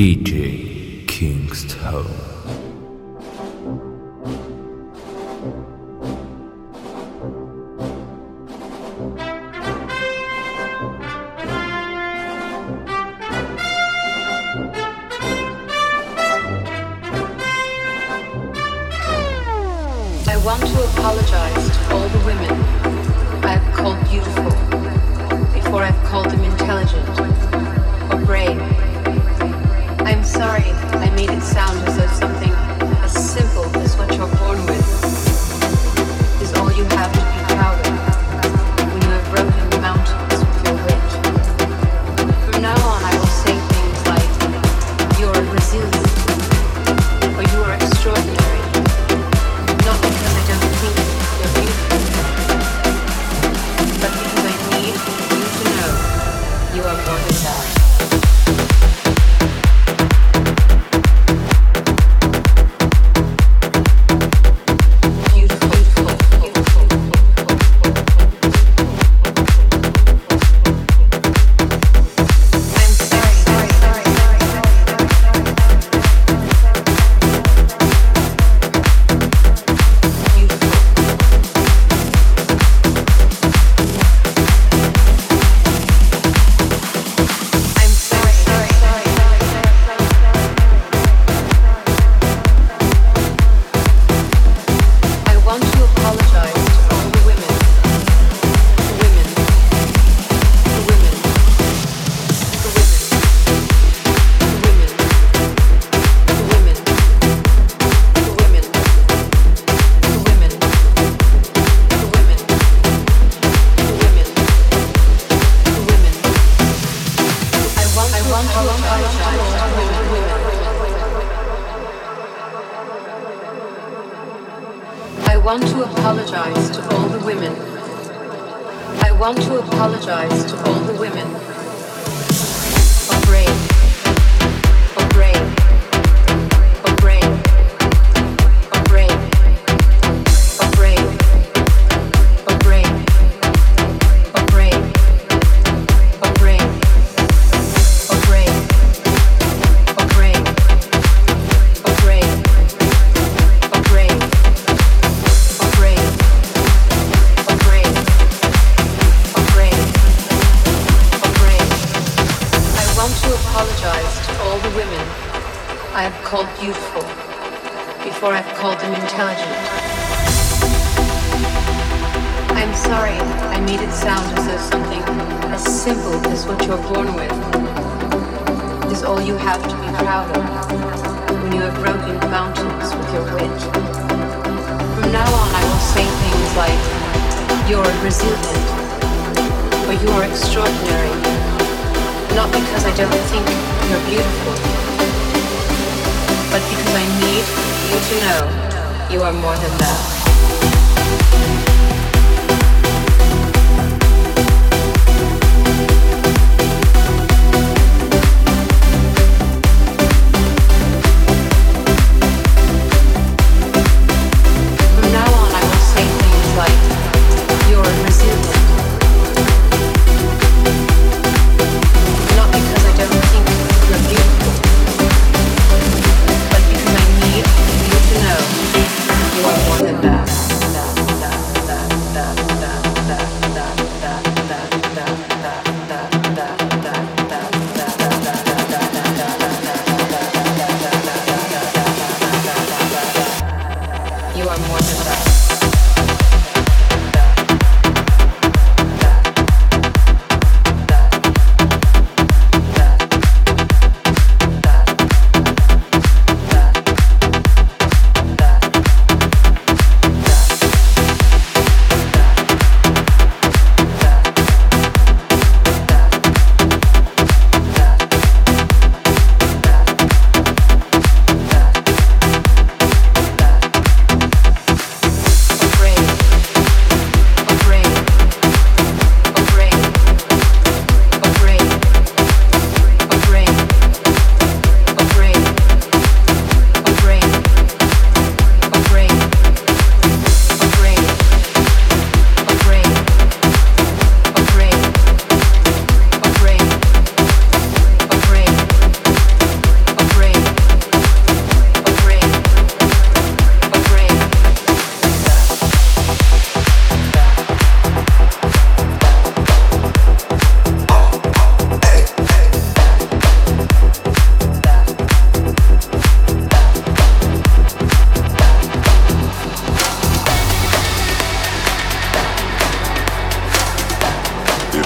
DJ Kingstone.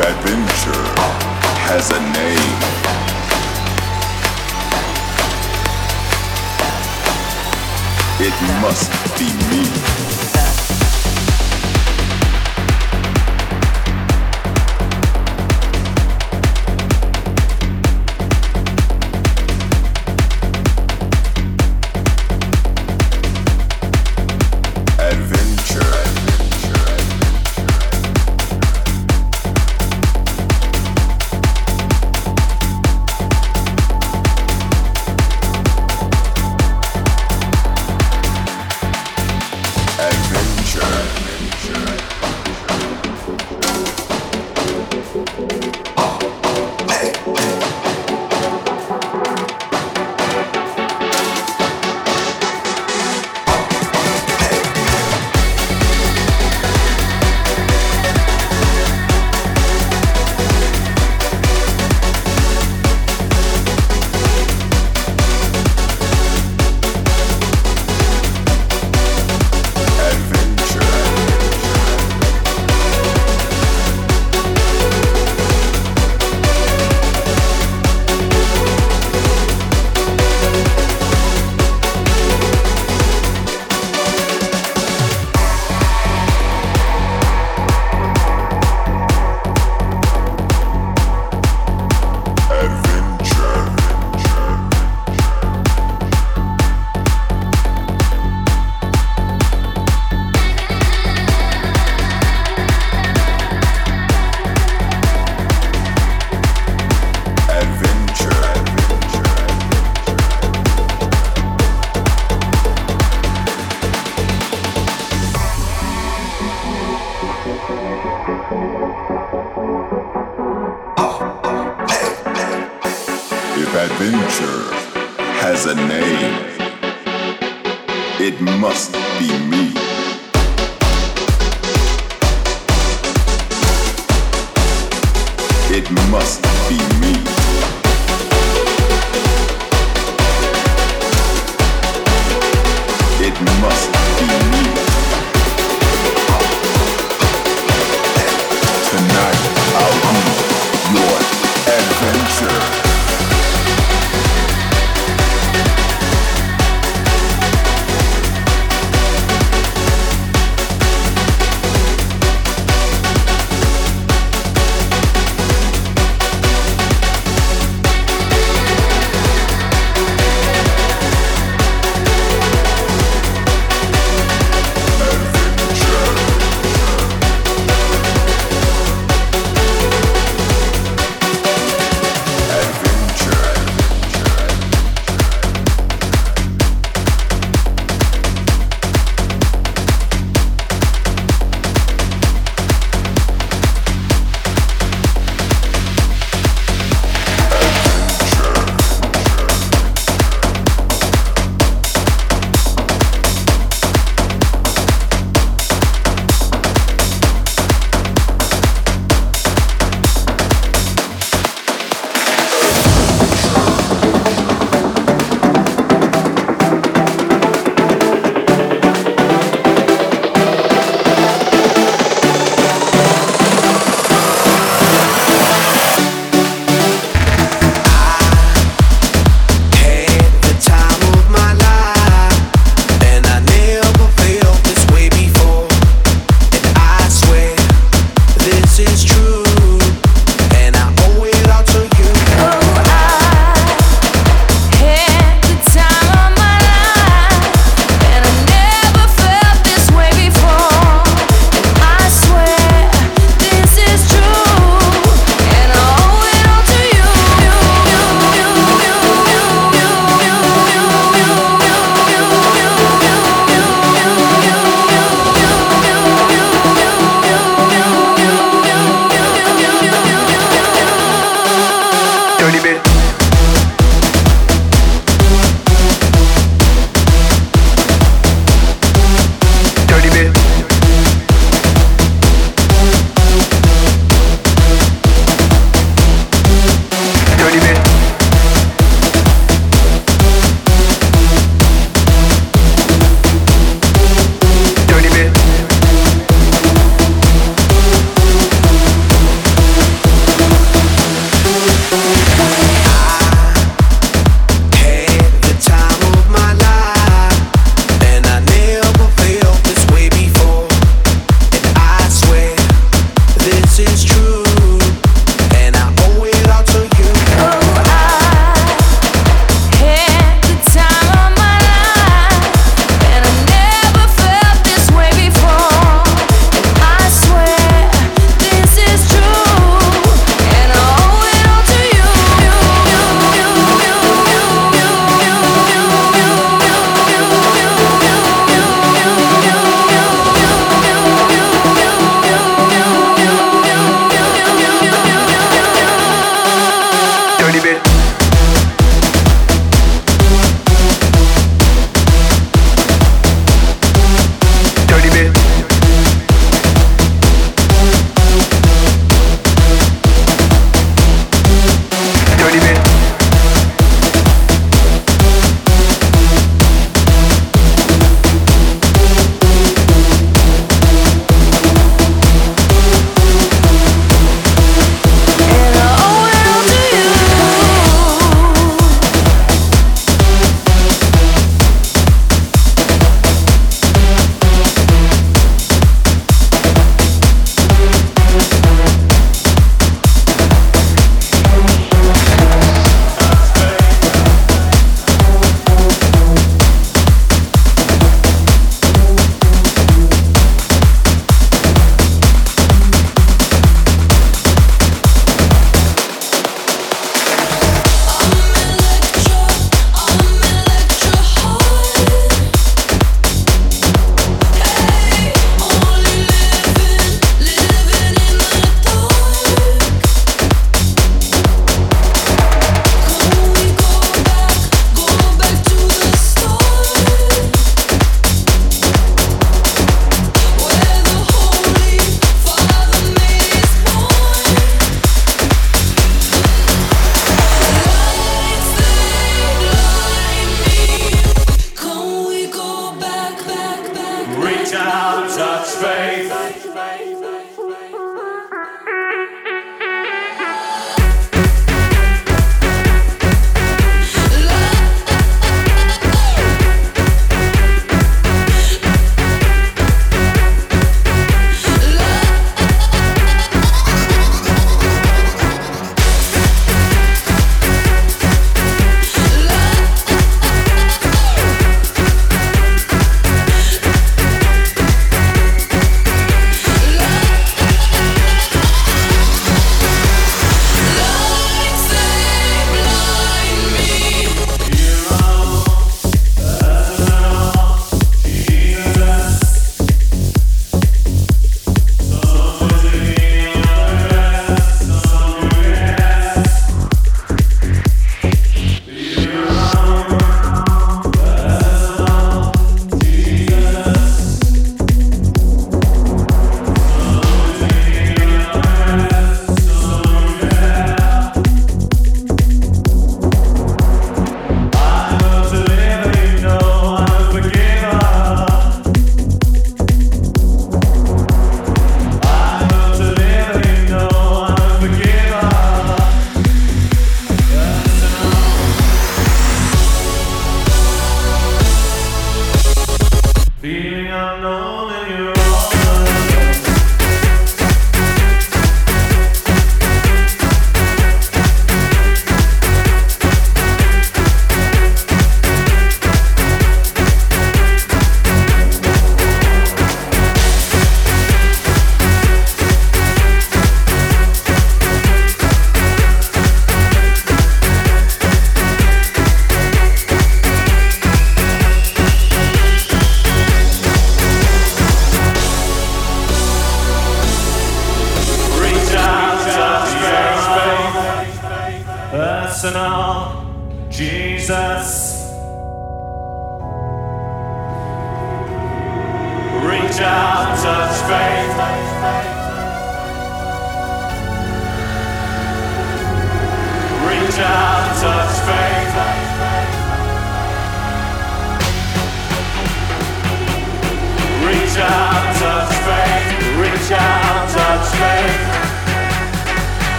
adventure has a name. It must be me.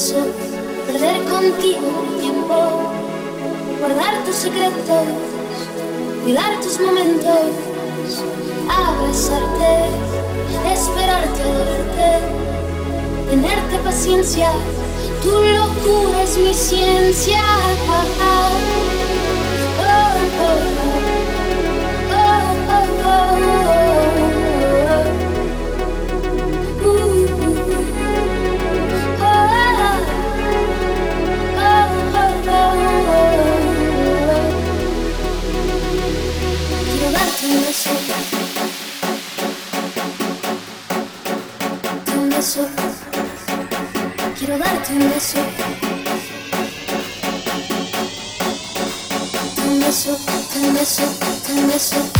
so し広がる飛んでしょ飛んでしょ飛んでしょ飛んでしょ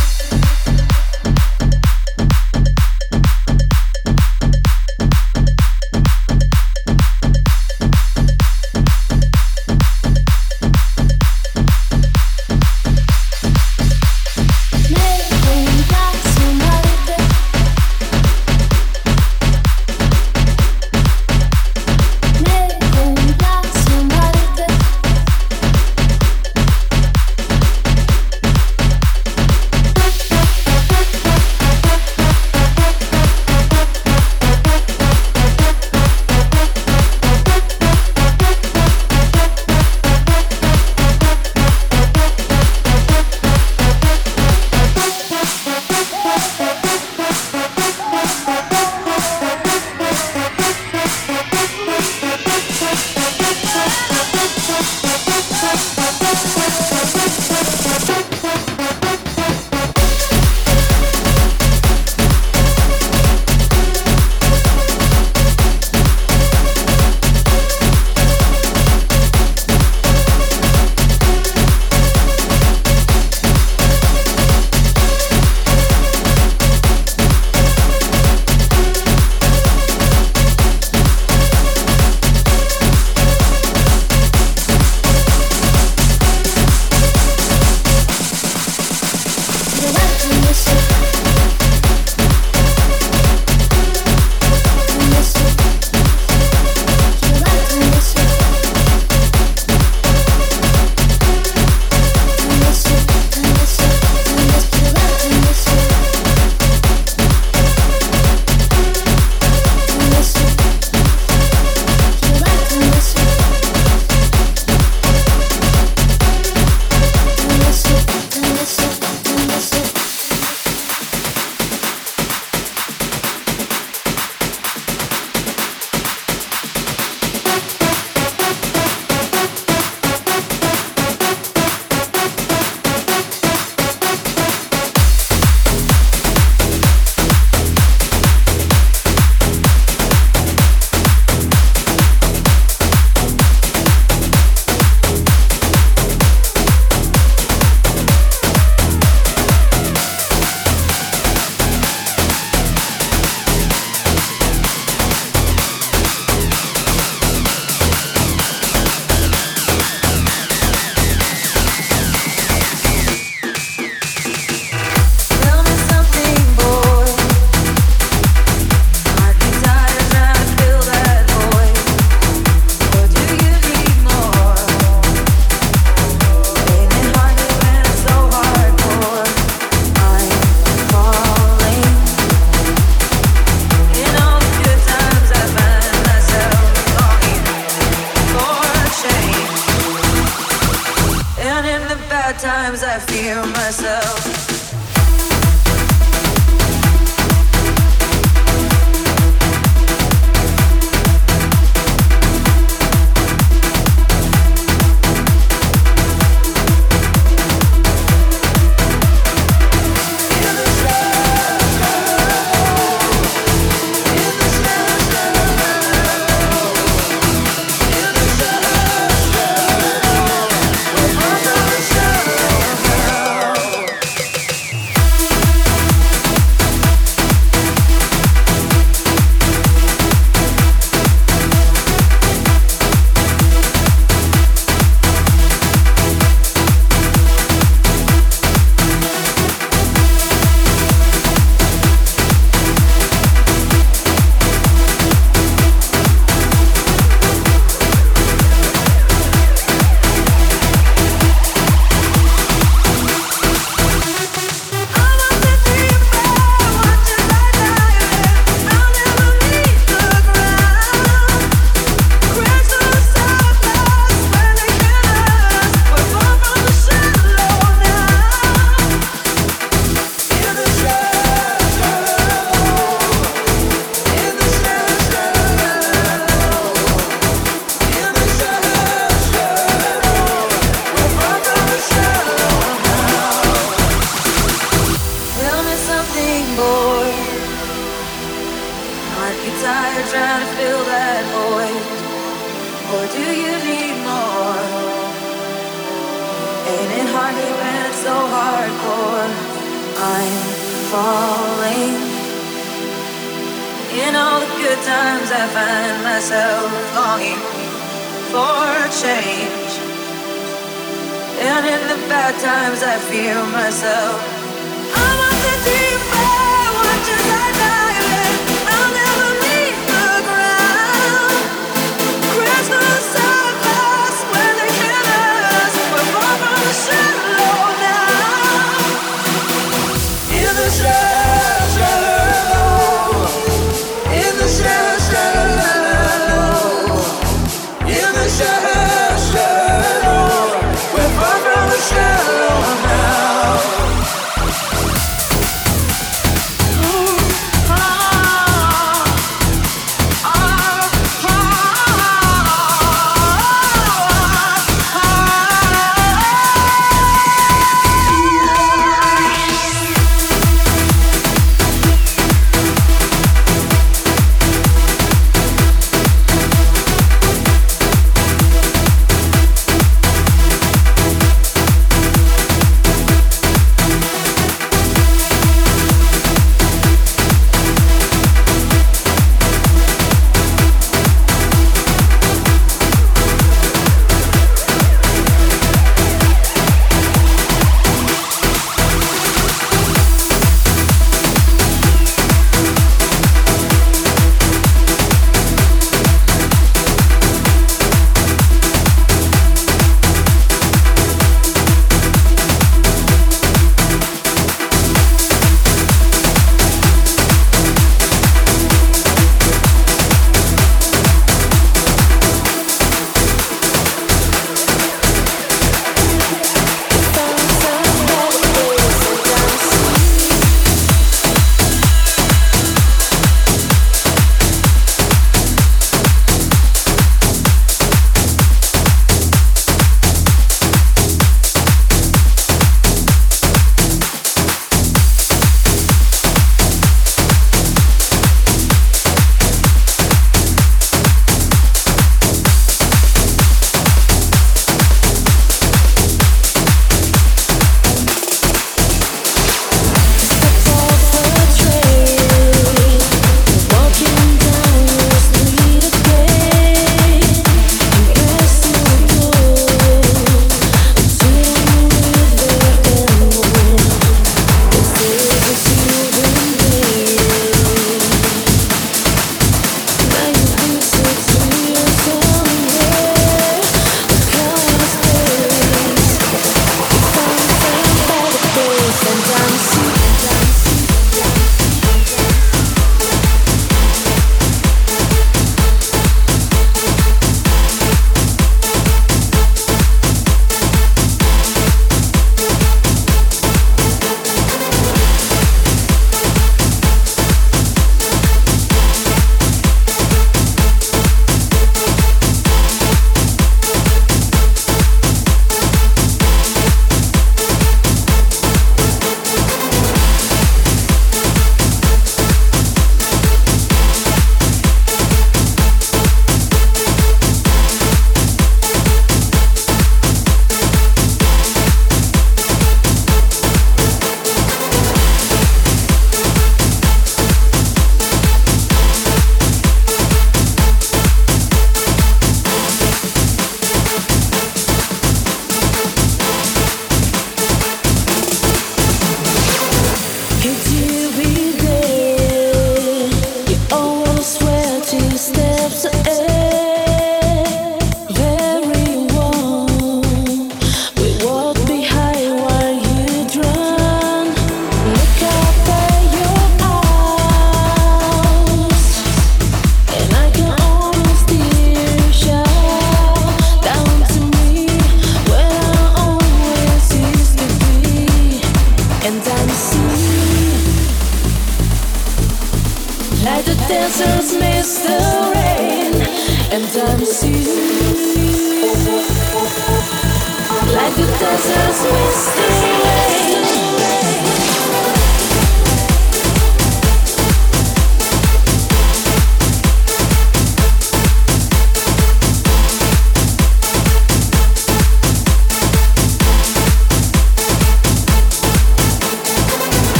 myself.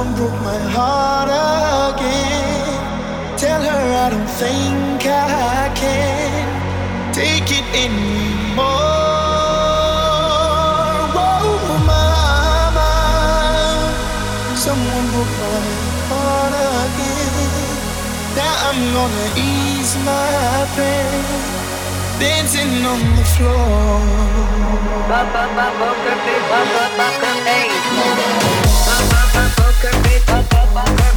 someone broke my heart again. Tell her I don't think I can take it anymore. Whoa, mama, someone broke my heart again. Now I'm gonna ease my pain, dancing on the floor. Ba ba ba ba ba ba ba ba ba my